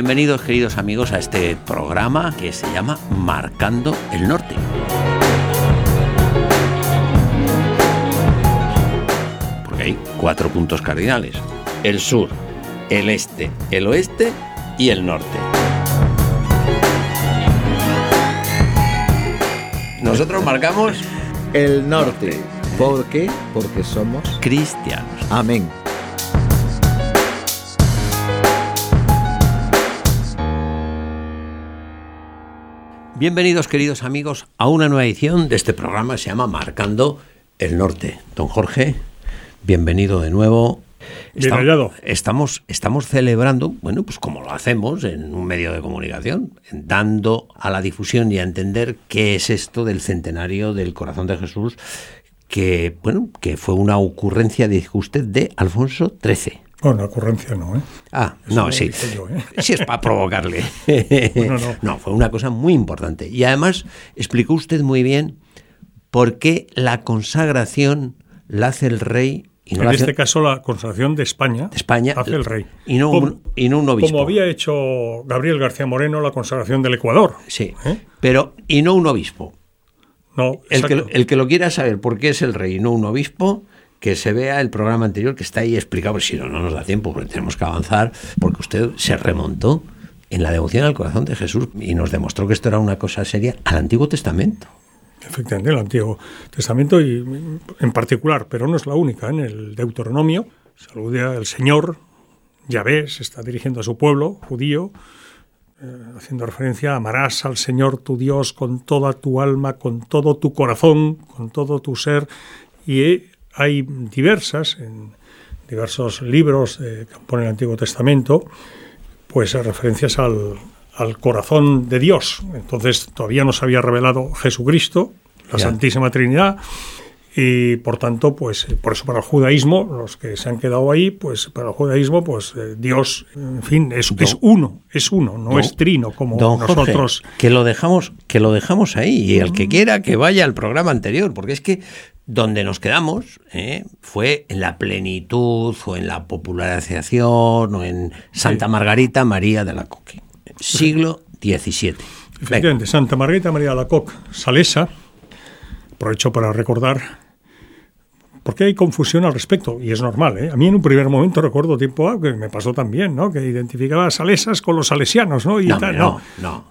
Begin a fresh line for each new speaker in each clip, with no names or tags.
Bienvenidos queridos amigos a este programa que se llama Marcando el Norte. Porque hay cuatro puntos cardinales. El sur, el este, el oeste y el norte. Nosotros marcamos
El norte. ¿Por qué? Porque somos.
cristianos.
Amén.
Bienvenidos queridos amigos a una nueva edición de este programa que se llama Marcando el Norte. Don Jorge, bienvenido de nuevo.
Bien hallado.
Estamos, estamos celebrando, bueno, pues como lo hacemos en un medio de comunicación, dando a la difusión y a entender qué es esto del centenario del corazón de Jesús, que, bueno, que fue una ocurrencia, dijo usted, de Alfonso XIII.
Bueno, ocurrencia no, ¿eh?
Ah,
Eso
no, sí.
yo, ¿eh?
Sí, es para provocarle.
No, no.
no, fue una cosa muy importante. Y además explicó usted muy bien por qué la consagración la hace el rey y no
En este caso, la consagración de España,
de España
hace el rey.
y no
Como-
un, y no un obispo.
Como había hecho Gabriel García Moreno la consagración del Ecuador.
Sí,
¿Eh?
pero y no un obispo.
No,
El que, el que lo quiera saber por qué es el rey y no un obispo, que se vea el programa anterior que está ahí explicado, si no, no nos da tiempo, porque tenemos que avanzar, porque usted se remontó en la devoción al corazón de Jesús y nos demostró que esto era una cosa seria al Antiguo Testamento.
Efectivamente, el Antiguo Testamento y en particular, pero no es la única, en el Deuteronomio se alude al Señor, Yahvé se está dirigiendo a su pueblo judío, eh, haciendo referencia, amarás al Señor tu Dios con toda tu alma, con todo tu corazón, con todo tu ser, y hay diversas, en diversos libros que compone el Antiguo Testamento, pues referencias al, al corazón de Dios. Entonces todavía no se había revelado Jesucristo, la. Santísima Trinidad, y por tanto, pues eh, por eso para el judaísmo, los que se han quedado ahí, pues para el judaísmo, pues eh, Dios, en fin, es, es uno, es uno, no
Don-
es trino como
Don Jorge,
nosotros.
que lo dejamos, que lo dejamos ahí y el que quiera que vaya al programa anterior, porque es que donde nos quedamos ¿eh? fue en la plenitud o en la popularización o en Santa Margarita María de la Coque, siglo XVII. Venga,
Efectivamente, Santa Margarita María de la Coque, Salesa, aprovecho para recordar, porque hay confusión al respecto, y es normal. ¿eh? A mí en un primer momento recuerdo tiempo ah, que me pasó también, ¿no? que identificaba a Salesas con los salesianos, ¿no? Y
no,
tal,
no, no,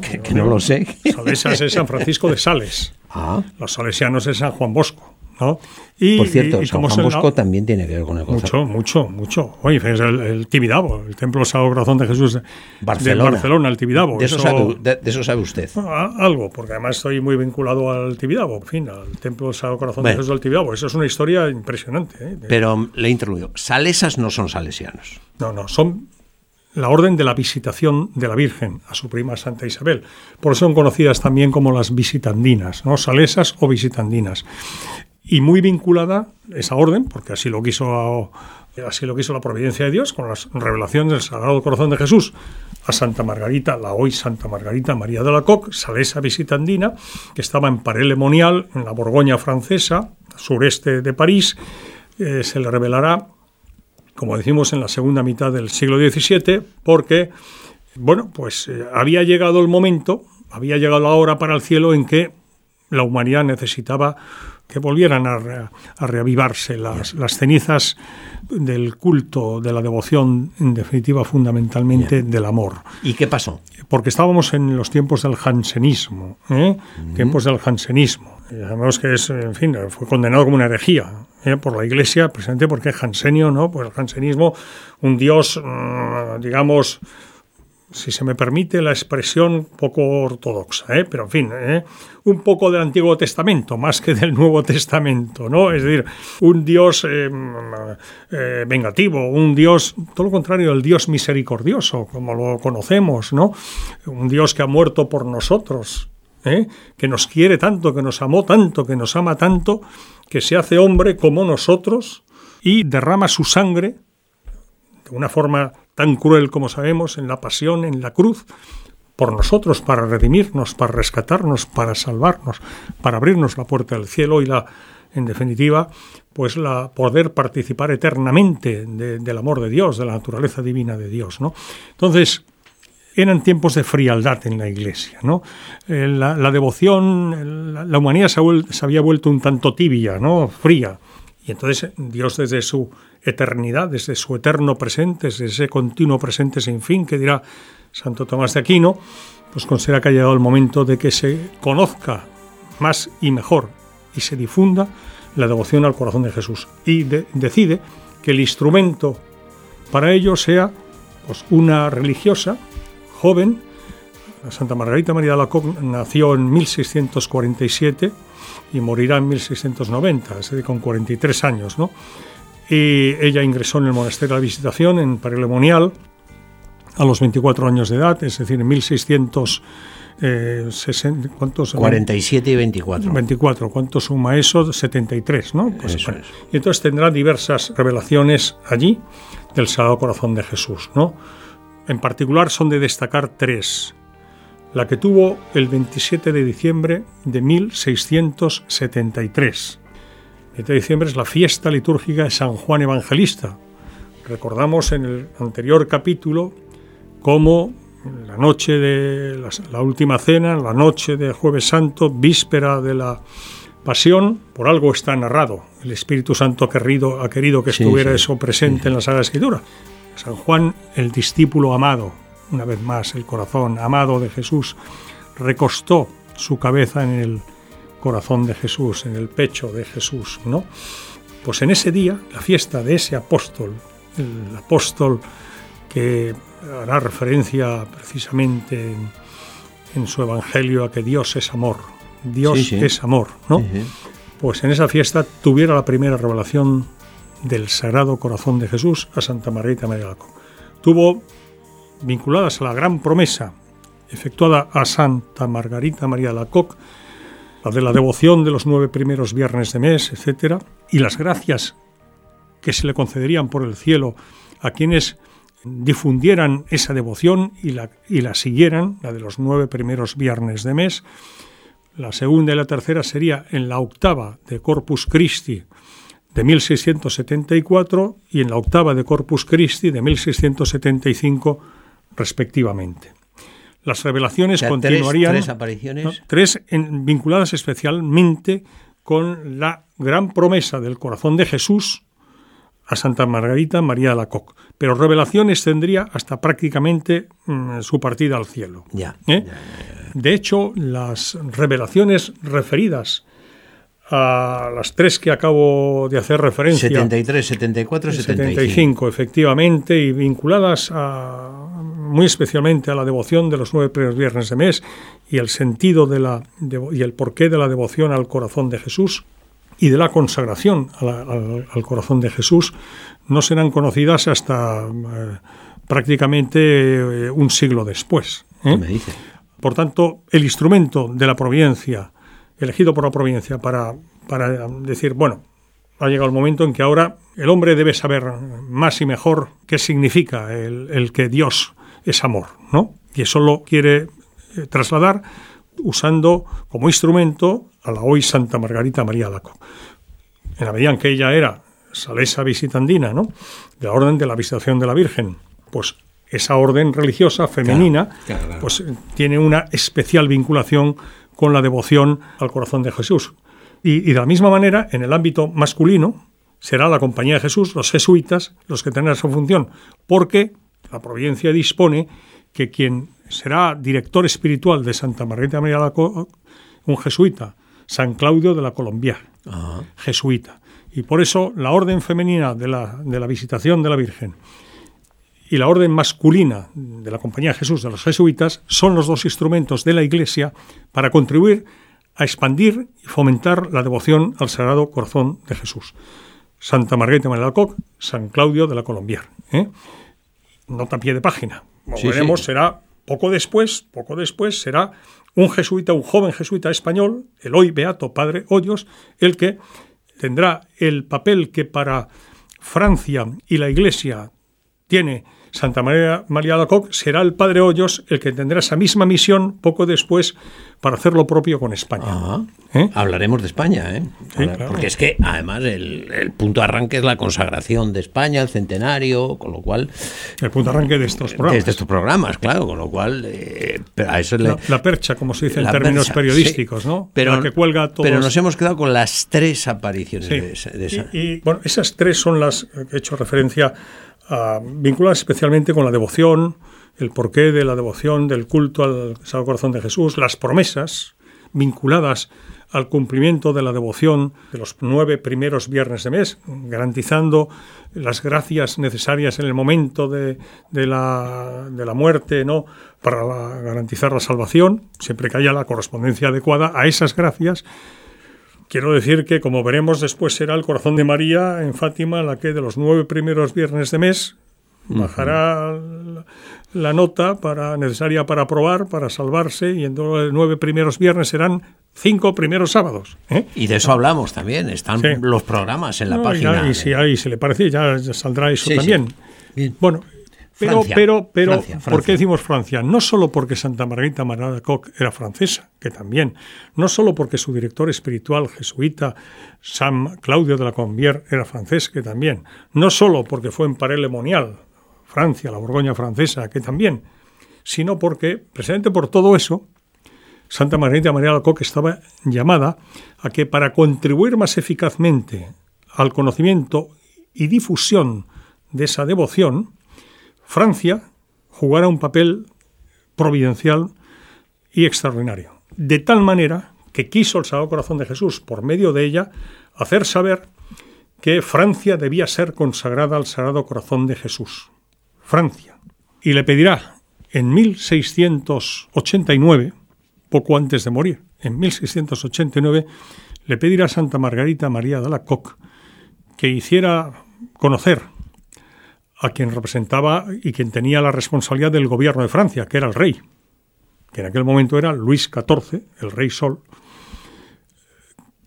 que, que no lo sé.
Salesas es San Francisco de Sales,
Ah,
los salesianos es San Juan Bosco. ¿no? Y,
por cierto,
y- y
San Juan
el-
Bosco también tiene que ver con el.
Mucho, mucho, mucho. Oye, es el, el Tibidabo, el Templo Sagrado Corazón de Jesús de
Barcelona.
de Barcelona, el Tibidabo.
De eso,
Eso-
sabe, de- de eso sabe usted.
Ah, Algo, porque además estoy muy vinculado al Tibidabo, en fin, al Templo Sagrado Corazón
Bueno.
de Jesús del Tibidabo. Eso es una historia impresionante. ¿eh?
Pero le he interrumpido. Salesas no son salesianos.
No, no, son la orden de la visitación de la Virgen a su prima Santa Isabel. Por eso son conocidas también como las visitandinas, ¿no? Salesas o visitandinas. Y muy vinculada esa orden, porque así lo quiso así lo quiso la providencia de Dios con las revelaciones del Sagrado Corazón de Jesús a Santa Margarita, la hoy Santa Margarita María de la Coque, salesa visitandina, que estaba en Paray-le-Monial, en la Borgoña francesa, sureste de París, eh, se le revelará como decimos, en la segunda mitad del siglo XVII, porque, bueno, pues eh, había llegado el momento, había llegado la hora para el cielo en que la humanidad necesitaba que volvieran a, re- a reavivarse las, las cenizas del culto, de la devoción, en definitiva, fundamentalmente del amor
¿Y qué pasó?
porque estábamos en los tiempos del jansenismo, ¿eh? tiempos del jansenismo. Sabemos que es, en fin, fue condenado como una herejía ¿eh? por la Iglesia, precisamente porque es jansenio, ¿no? Pues el jansenismo, un dios, mm, digamos, si se me permite la expresión, poco ortodoxa, ¿eh? pero en fin, ¿eh? un poco del Antiguo Testamento, más que del Nuevo Testamento, ¿no? Es decir, un Dios eh, vengativo, un Dios, todo lo contrario, el Dios misericordioso, como lo conocemos, ¿no? Un Dios que ha muerto por nosotros, que nos quiere tanto, que nos amó tanto, que nos ama tanto, que se hace hombre como nosotros y derrama su sangre de una forma tan cruel como sabemos, en la pasión, en la cruz, por nosotros, para redimirnos, para rescatarnos, para salvarnos, para abrirnos la puerta del cielo y la, en definitiva, pues la poder participar eternamente del amor de Dios, de la naturaleza divina de Dios, ¿no? Entonces, eran tiempos de frialdad en la iglesia. Eh, la, devoción, la, humanidad se, se, había vuelto un tanto tibia, ¿no? Fría. Y entonces Dios desde su eternidad, desde su eterno presente, desde ese continuo presente sin fin que dirá Santo Tomás de Aquino, pues considera que ha llegado el momento de que se conozca más y mejor y se difunda la devoción al corazón de Jesús. Y decide que el instrumento para ello sea pues, una religiosa joven. Santa Margarita María de la Coque nació en 1647 y morirá en 1690, es decir, con 43 años. ¿no? Y ella ingresó en el monasterio de la Visitación en Parelemonial a los 24 años de edad, es decir, en 1600 eh, 60, ¿cuántos?
47 y 24.
24, ¿cuánto suma eso? 73, ¿no? Pues, Y entonces tendrá diversas revelaciones allí del Sagrado Corazón de Jesús, ¿no? En particular son de destacar tres. La que tuvo el 27 de diciembre de 1673. El 27 de diciembre es la fiesta litúrgica de San Juan Evangelista. Recordamos en el anterior capítulo cómo la noche de la, última cena, la noche de Jueves Santo, víspera de la Pasión, por algo está narrado. El Espíritu Santo ha querido, ha querido que estuviera eso presente en la Sagrada Escritura. San Juan, el discípulo amado, una vez más, el corazón amado de Jesús, recostó su cabeza en el corazón de Jesús, en el pecho de Jesús, ¿no? Pues en ese día, la fiesta de ese apóstol, el apóstol que hará referencia precisamente en, su evangelio a que Dios es amor. Dios es amor, ¿no? Pues en esa fiesta tuviera la primera revelación del Sagrado Corazón de Jesús a Santa Margarita María Lacoc. Tuvo vinculadas a la gran promesa efectuada a Santa Margarita María Lacoc, la de la devoción de los nueve primeros viernes de mes, etc., y las gracias que se le concederían por el cielo a quienes difundieran esa devoción y la, y la siguieran, la de los nueve primeros viernes de mes. La segunda y la tercera sería en la octava de Corpus Christi de 1674 y en la octava de Corpus Christi de 1675 respectivamente. Las revelaciones continuarían
tres, apariciones
tres vinculadas especialmente con la gran promesa del corazón de Jesús a Santa Margarita María de la Coque pero revelaciones tendría hasta prácticamente mm, su partida al cielo.
¿Eh?
de hecho, las revelaciones referidas a las tres que acabo de hacer referencia.
73, 74, 75.
75, efectivamente, y vinculadas a, muy especialmente a la devoción de los nueve primeros viernes de mes y el sentido de la, y el porqué de la devoción al corazón de Jesús y de la consagración al, corazón de Jesús, no serán conocidas hasta eh, prácticamente eh, un siglo después.
¿eh? Me dice?
Por tanto, el instrumento de la providencia, elegido por la providencia para, para decir, bueno, ha llegado el momento en que ahora el hombre debe saber más y mejor qué significa el, el que Dios es amor, ¿no? Y eso lo quiere trasladar usando como instrumento a la hoy Santa Margarita María Laco. En la medida en que ella era salesa visitandina, ¿no? De la orden de la visitación de la Virgen, pues esa orden religiosa femenina, pues tiene una especial vinculación con la devoción al corazón de Jesús. Y, de la misma manera, en el ámbito masculino, será la Compañía de Jesús, los jesuitas, los que tendrán esa función, porque la providencia dispone que quien será director espiritual de Santa Margarita María Laco, un jesuita, San Claudio de la Colombia, jesuita. Y por eso la orden femenina de la, de la visitación de la Virgen y la orden masculina de la Compañía de Jesús de los jesuitas son los dos instrumentos de la Iglesia para contribuir a expandir y fomentar la devoción al Sagrado Corazón de Jesús. Santa Margarita María Alcoc, San Claudio de la Colombier. ¿eh? Nota pie de página. Como veremos, será poco después, poco después será un jesuita, un joven jesuita español, el hoy beato padre Hoyos, el que tendrá el papel que para Francia y la Iglesia tiene Santa María, María Lacoc será el padre Hoyos el que tendrá esa misma misión poco después para hacer lo propio con España. ¿Eh?
Hablaremos de España, ¿eh?
Sí,
Hablar-
claro.
Porque es que además el, el punto de arranque es la consagración de España, el centenario, con lo cual
El punto de arranque de estos programas.
desde estos programas, claro, con lo cual eh, pero a eso le-
La, la percha, como se dice en términos
percha,
periodísticos,
sí.
¿no?
Pero,
la que cuelga todos.
pero nos hemos quedado con las tres apariciones
Sí.
de, esa- de esa.
Y, y, bueno, esas tres son las que he hecho referencia vinculadas especialmente con la devoción, el porqué de la devoción, del culto al Sagrado Corazón de Jesús, las promesas vinculadas al cumplimiento de la devoción de los nueve primeros viernes de mes, garantizando las gracias necesarias en el momento de, de la, de la muerte, ¿no? para la- garantizar la salvación, siempre que haya la correspondencia adecuada a esas gracias Quiero decir que, como veremos después, será el corazón de María en Fátima la que de los nueve primeros viernes de mes bajará la, la nota para, necesaria para aprobar, para salvarse, y en los nueve primeros viernes serán cinco primeros sábados. ¿eh?
Y de eso hablamos también, están
Sí.
los programas en la
No,
página.
ya- y si, ahí se le parece, ya, ya saldrá eso
Sí,
también. Bueno, pero,
Francia,
pero, pero,
Francia,
¿por qué decimos Francia? No solo porque Santa Margarita María de Koch era francesa, que también, no solo porque su director espiritual jesuita San Claudio de la Combier era francés, que también, no solo porque fue en Paray-le-Monial, Francia, la Borgoña francesa, que también, sino porque, precisamente por todo eso, Santa Margarita María de Koch estaba llamada a que para contribuir más eficazmente al conocimiento y difusión de esa devoción, Francia jugara un papel providencial y extraordinario. De tal manera que quiso el Sagrado Corazón de Jesús, por medio de ella, hacer saber que Francia debía ser consagrada al Sagrado Corazón de Jesús. Francia. Y le pedirá en 1689, poco antes de morir, en 1689, le pedirá a Santa Margarita María de la Coque que hiciera conocer a quien representaba y quien tenía la responsabilidad del gobierno de Francia, que era el rey, que en aquel momento era Luis XIV, el rey Sol,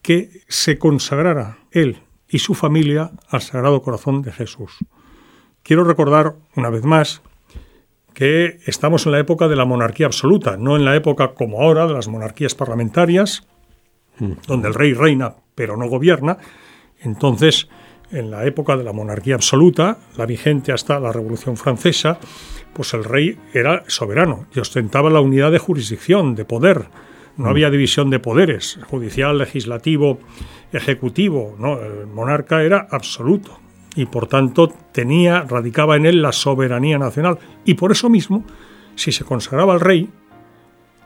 que se consagrara él y su familia al Sagrado Corazón de Jesús. Quiero recordar una vez más que estamos en la época de la monarquía absoluta, no en la época como ahora de las monarquías parlamentarias, donde el rey reina pero no gobierna. Entonces, en la época de la monarquía absoluta, la vigente hasta la Revolución Francesa, pues el rey era soberano y ostentaba la unidad de jurisdicción, de poder. No había división de poderes, judicial, legislativo, ejecutivo. No, el monarca era absoluto y por tanto tenía, radicaba en él la soberanía nacional. Y por eso mismo, si se consagraba al rey,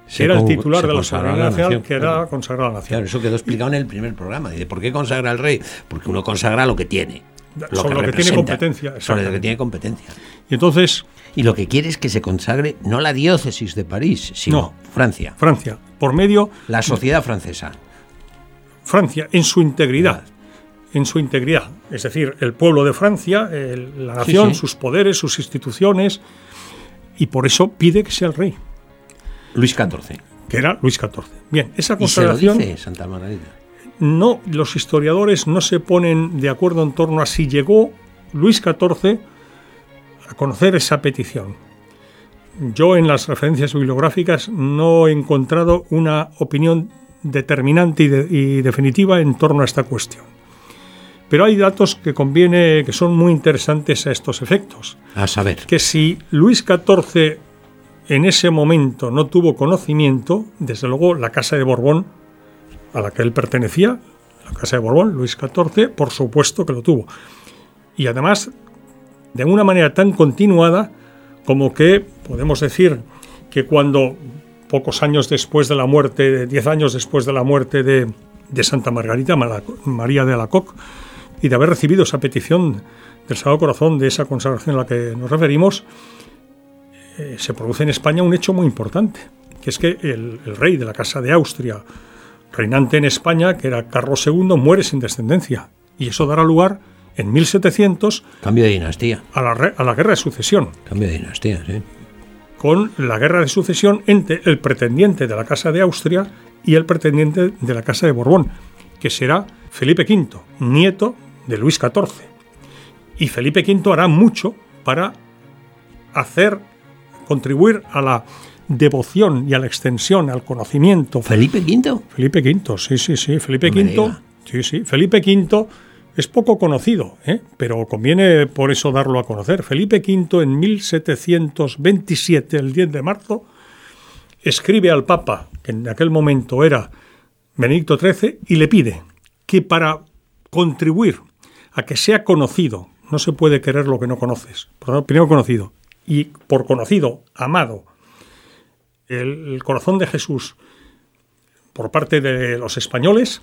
Se
era el titular de la
consagró
soberanía
la
nacional,
nación,
que
claro.
era consagrar a la nación.
Claro, eso quedó explicado en el primer programa. Dice, ¿por qué consagra al rey? Porque uno consagra lo que tiene.
Sobre lo que tiene competencia,
Sobre lo que tiene competencia.
Y entonces,
Y lo que quiere es que se consagre no la diócesis de París, sino
No.
Francia.
Francia, por medio,
La sociedad francesa.
Francia en su integridad, en su integridad, es decir, el pueblo de Francia, el- la nación,
sí.
sus poderes, sus instituciones, y por eso pide que sea el rey,
Luis XIV.
que era Luis XIV. Bien, esa
Y se lo
consagración,
dice Santa Margarita.
no, los historiadores no se ponen de acuerdo en torno a si llegó Luis XIV a conocer esa petición. Yo en las referencias bibliográficas no he encontrado una opinión determinante y, de- y definitiva en torno a esta cuestión. Pero hay datos que conviene, que son muy interesantes a estos efectos.
A saber.
Que si Luis XIV en ese momento no tuvo conocimiento, desde luego la Casa de Borbón, a la que él pertenecía, la Casa de Borbón, Luis XIV, por supuesto que lo tuvo. Y además, de una manera tan continuada como que podemos decir que cuando pocos años después de la muerte, diez años después de la muerte de, Santa Margarita María de Alacoc, y de haber recibido esa petición del Sagrado Corazón de esa consagración a la que nos referimos, eh, se produce en España un hecho muy importante, que es que el, el rey de la Casa de Austria, reinante en España, que era Carlos II, muere sin descendencia. Y eso dará lugar en 1700
Cambio de dinastía.
a la, a la guerra de sucesión,
Cambio de dinastía, sí.
con la guerra de sucesión entre el pretendiente de la Casa de Austria y el pretendiente de la Casa de Borbón, que será Felipe V, nieto de Luis XIV. Y Felipe V hará mucho para hacer, contribuir a la devoción y a la extensión, al conocimiento.
¿Felipe V?
Felipe V, sí, sí, sí. Felipe
No
V, sí, sí. Felipe V es poco conocido, ¿eh? pero conviene por eso darlo a conocer. Felipe V en 1727, el 10 de marzo, escribe al Papa, que en aquel momento era Benedicto XIII, y le pide que para contribuir a que sea conocido, no se puede querer lo que no conoces, primero conocido, y por conocido, amado, el, corazón de Jesús por parte de los españoles,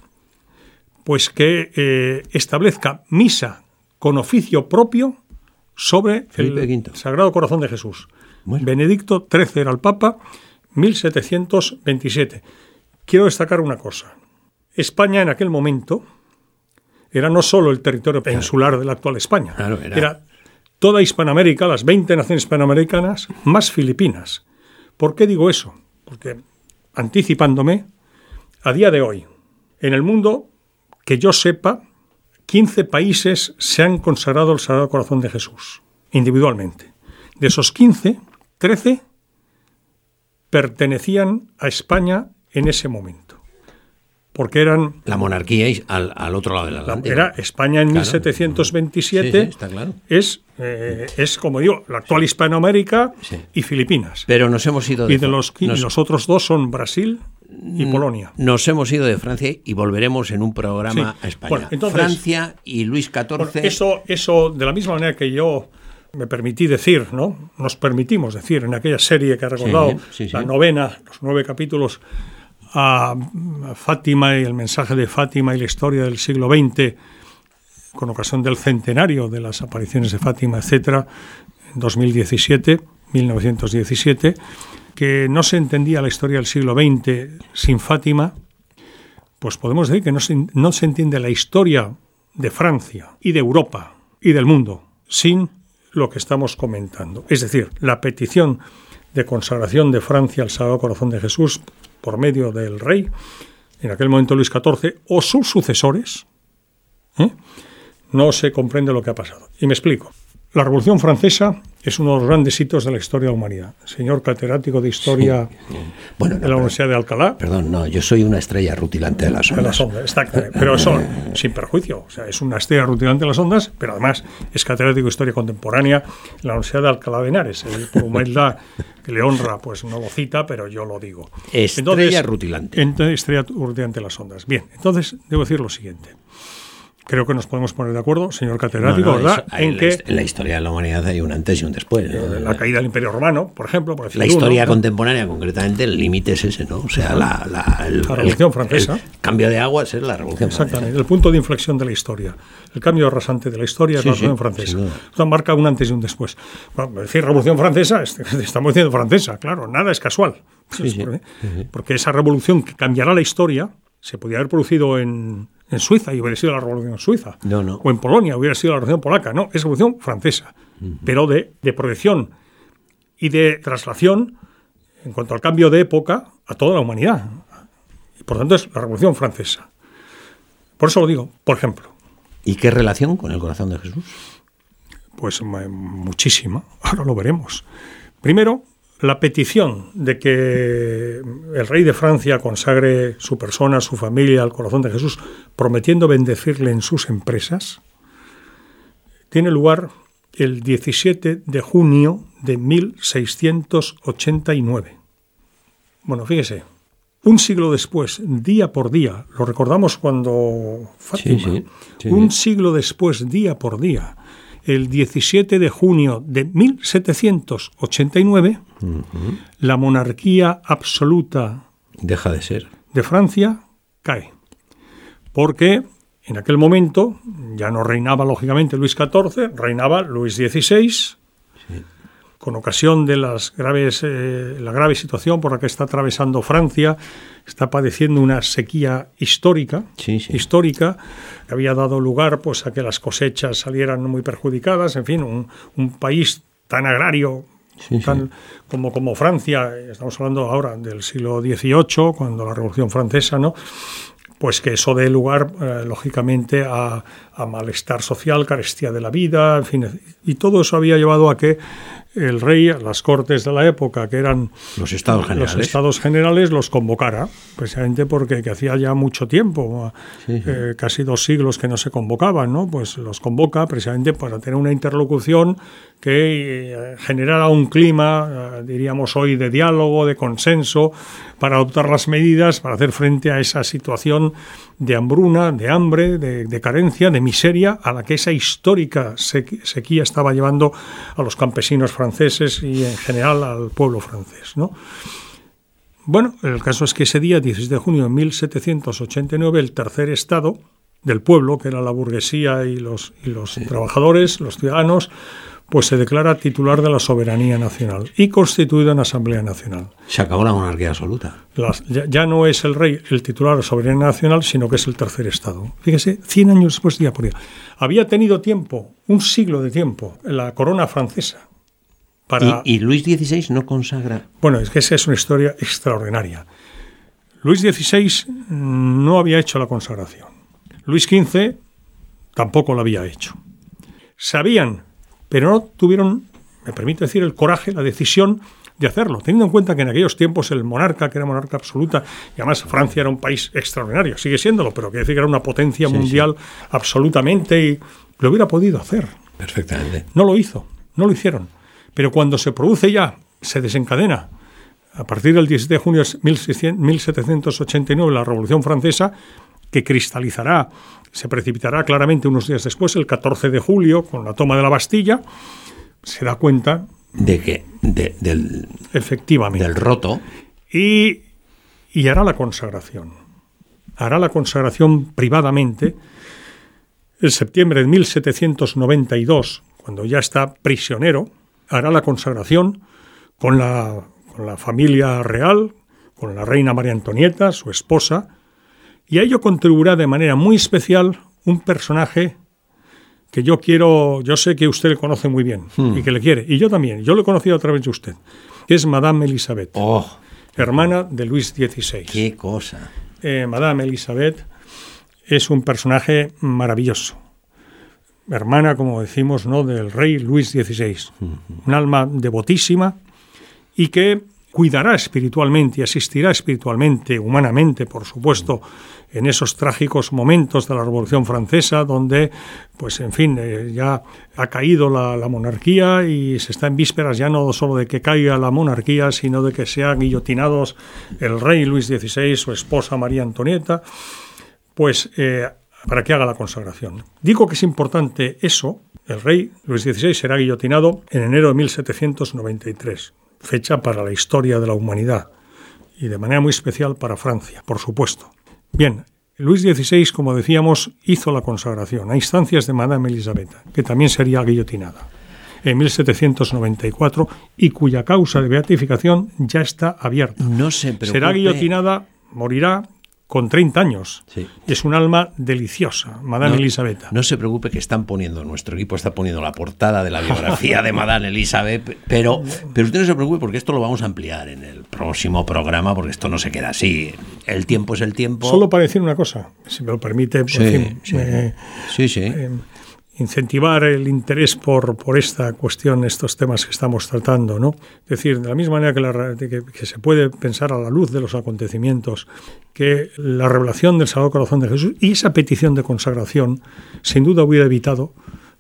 pues que eh, establezca misa con oficio propio sobre
Felipe
el
V.
Sagrado Corazón de Jesús.
Bueno.
Benedicto XIII era el Papa, 1727. Quiero destacar una cosa. España en aquel momento era no solo el territorio peninsular de la actual España,
Claro, era-
toda Hispanoamérica, las 20 naciones hispanoamericanas, más Filipinas. ¿Por qué digo eso? Porque, anticipándome, a día de hoy, en el mundo, que yo sepa, 15 países se han consagrado al Sagrado Corazón de Jesús, individualmente. De esos 15, 13 pertenecían a España en ese momento. Porque eran
La monarquía y al, al otro lado del Atlántico.
era España en
Claro.
1727.
Sí, sí, está claro.
Es, eh, es, como digo, la actual Hispanoamérica
Sí.
y Filipinas.
Pero nos hemos ido de,
y de los, y los otros dos son Brasil y
Mm.
Polonia.
nos hemos ido de Francia y volveremos en un programa a España.
Bueno, entonces-
Francia y Luis XIV.
Bueno, eso, eso, de la misma manera que yo me permití decir, ¿no? Nos permitimos decir en aquella serie que ha recordado, la novena, los nueve capítulos a Fátima y el mensaje de Fátima y la historia del siglo XX, con ocasión del centenario de las apariciones de Fátima, etcétera, en 2017, 1917, que no se entendía la historia del siglo XX sin Fátima, pues podemos decir que no se, no se entiende la historia de Francia y de Europa y del mundo sin lo que estamos comentando. Es decir, la petición de consagración de Francia al Sagrado Corazón de Jesús por medio del rey, en aquel momento Luis XIV, o sus sucesores, ¿eh? no se comprende lo que ha pasado. Y me explico. La Revolución Francesa es uno de los grandes hitos de la historia de la humanidad. Señor catedrático de Historia
Bueno,
de la Universidad de Alcalá,
Perdón, no, yo soy una estrella rutilante de las
de las
ondas.
ondas, claro. Pero eso, sin perjuicio. O sea, es una estrella rutilante de las ondas, pero además es catedrático de Historia Contemporánea en la Universidad de Alcalá de Henares. Él, por humildad que le honra, pues no lo cita, pero yo lo digo.
Estrella rutilante.
Entonces, estrella rutilante de las ondas. Bien, entonces debo decir lo siguiente. Creo que nos podemos poner de acuerdo, señor catedrático,
No, no,
¿verdad?
eso-
en
la,
que
en la historia de la humanidad hay un antes y un después. ¿no?
la caída del Imperio Romano, por ejemplo, por
La historia
¿no?
contemporánea, concretamente, el límite es ese, ¿no? O sea, la, la- el,
La Revolución
el-
Francesa.
el cambio de aguas es la Revolución
Exactamente, el punto de inflexión de la historia. El cambio rasante de la historia es
Sí,
la
sí,
Revolución Francesa.
duda.
Esto marca un antes y un después. Bueno, decir Revolución Francesa, es- estamos diciendo francesa, claro, nada es casual.
Sí, sí.
Porque- Porque esa revolución que cambiará la historia se podía haber producido en, en Suiza y hubiera sido la Revolución Suiza.
No, no.
O en Polonia hubiera sido la Revolución Polaca. No, es Revolución Francesa. Pero de, de proyección y de traslación en cuanto al cambio de época a toda la humanidad. Y por tanto es la Revolución Francesa. Por eso lo digo, por ejemplo,
¿Y qué relación con el corazón de Jesús?
pues ma- muchísima, ahora lo veremos. Primero, la petición de que el rey de Francia consagre su persona, su familia al corazón de Jesús, prometiendo bendecirle en sus empresas, tiene lugar el 17 de junio de 1689. Bueno, fíjese, un siglo después, día por día, lo recordamos cuando Fátima,
sí, sí.
un siglo después, día por día, el 17 de junio de 1789, la monarquía absoluta
Deja de ser.
de Francia cae. Porque en aquel momento ya no reinaba lógicamente Luis XIV, reinaba Luis XVI, con ocasión de las graves, eh, la grave situación por la que está atravesando Francia, está padeciendo una sequía histórica,
Sí, sí.
histórica, que había dado lugar pues, a que las cosechas salieran muy perjudicadas, en fin, un, un país tan agrario
Sí, sí.
tan- como, como Francia, estamos hablando ahora del siglo XVIII, cuando la Revolución Francesa, ¿no? Pues que eso dé lugar, eh, lógicamente, a, a malestar social, carestía de la vida, en fin. Y todo eso había llevado a que el rey las cortes de la época, que eran
los estados generales,
los, estados generales, los convocara, precisamente porque que hacía ya mucho tiempo, eh, casi dos siglos que no se convocaban, ¿no? Pues los convoca precisamente para tener una interlocución que eh, generara un clima, eh, diríamos hoy, de diálogo, de consenso, para adoptar las medidas para hacer frente a esa situación de hambruna, de hambre, de, carencia, de miseria, a la que esa histórica sequía estaba llevando a los campesinos franceses y en general al pueblo francés. ¿no? Bueno, el caso es que ese día, 16 de junio de 1789, el tercer estado del pueblo, que era la burguesía y los, y los trabajadores, los ciudadanos, pues se declara titular de la soberanía nacional y constituido en Asamblea Nacional.
Se acabó la monarquía absoluta.
ya, no es el rey el titular de la soberanía nacional, sino que es el tercer Estado. Fíjese, 100 años después, día por día. Había tenido tiempo, un siglo de tiempo, la corona francesa.
Para... ¿Y, Luis XVI no consagra?
Bueno, es que esa es una historia extraordinaria. Luis XVI no había hecho la consagración. Luis XV tampoco lo había hecho. Sabían pero no tuvieron, me permite decir, el coraje, la decisión de hacerlo, teniendo en cuenta que en aquellos tiempos el monarca, que era monarca absoluta, y además Francia era un país extraordinario, sigue siéndolo, pero que decir que era una potencia mundial absolutamente y lo hubiera podido hacer.
Perfectamente.
No lo hizo, no lo hicieron. Pero cuando se produce ya, se desencadena, a partir del 17 de junio de 1789, la Revolución Francesa, que cristalizará se precipitará claramente unos días después, el 14 de julio, con la toma de la Bastilla, se da cuenta
de que del
efectivamente.
del roto.
Y, y hará la consagración. Hará la consagración privadamente en septiembre de 1792, cuando ya está prisionero, hará la consagración con la, con la familia real, con la reina María Antonieta, su esposa, y a ello contribuirá de manera muy especial un personaje que yo quiero, yo sé que usted le conoce muy bien hmm. y que le quiere, y yo también, yo lo he conocido a través de usted, que es Madame Elizabeth,
oh.
hermana de Luis XVI.
¡Qué cosa!
Eh, Madame Elizabeth es un personaje maravilloso, hermana, como decimos, ¿no? del rey Luis XVI, un alma devotísima y que cuidará espiritualmente y asistirá espiritualmente, humanamente, por supuesto, en esos trágicos momentos de la Revolución Francesa, donde, pues, en fin, eh, ya ha caído la, monarquía y se está en vísperas ya no solo de que caiga la monarquía, sino de que sean guillotinados el rey Luis XVI, su esposa María Antonieta, pues, eh, para que haga la consagración. Digo que es importante eso. El rey Luis XVI será guillotinado en enero de 1793, fecha para la historia de la humanidad y de manera muy especial para Francia, por supuesto. Bien, Luis XVI, como decíamos, hizo la consagración a instancias de Madame Elisabetta, que también sería guillotinada en 1794 y cuya causa de beatificación ya está abierta.
No se
Será guillotinada, morirá con 30 años. Y es un alma deliciosa, Madame Elizabeth.
No se preocupe que están poniendo, nuestro equipo está poniendo la portada de la biografía de Madame Elizabeth, pero, pero usted no se preocupe porque esto lo vamos a ampliar en el próximo programa, porque esto no se queda así. El tiempo es el tiempo.
Solo para decir una cosa, si me lo permite,
sí, sí. sí,
eh, incentivar el interés por, por esta cuestión, estos temas que estamos tratando, ¿no? Es decir, de la misma manera que, se puede pensar a la luz de los acontecimientos que la revelación del Sagrado Corazón de Jesús y esa petición de consagración sin duda hubiera evitado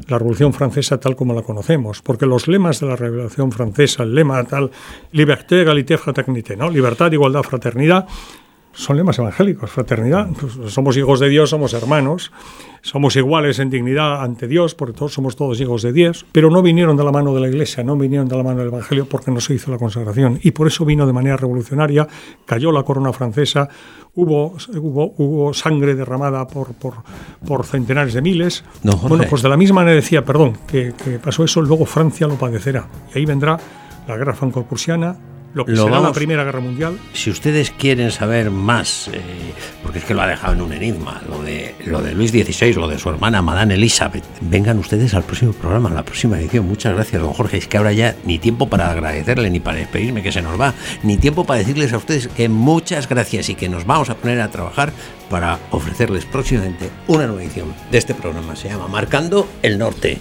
la Revolución Francesa tal como la conocemos, porque los lemas de la Revolución Francesa, el lema tal, liberté, égalité, fraternité, ¿no? Libertad, igualdad, fraternidad, son lemas evangélicos, fraternidad, pues somos hijos de Dios, somos hermanos, somos iguales en dignidad ante Dios, porque todos somos todos hijos de Dios, pero no vinieron de la mano de la Iglesia, no vinieron de la mano del Evangelio porque no se hizo la consagración. Y por eso vino de manera revolucionaria, cayó la corona francesa, hubo, hubo, hubo sangre derramada por, por, por centenares de miles. bueno, pues de la misma manera decía, perdón, que, que pasó eso, luego Francia lo padecerá. Y ahí vendrá la guerra franco-prusiana, lo que será la Primera Guerra Mundial.
Si ustedes quieren saber más, eh, porque es que lo ha dejado en un enigma, lo de, lo de Luis XVI, lo de su hermana Madame Elizabeth, vengan ustedes al próximo programa, a la próxima edición. Muchas gracias, don Jorge. Es que ahora ya ni tiempo para agradecerle, ni para despedirme, que se nos va, ni tiempo para decirles a ustedes que muchas gracias y que nos vamos a poner a trabajar para ofrecerles próximamente una nueva edición de este programa. Se llama Marcando el Norte.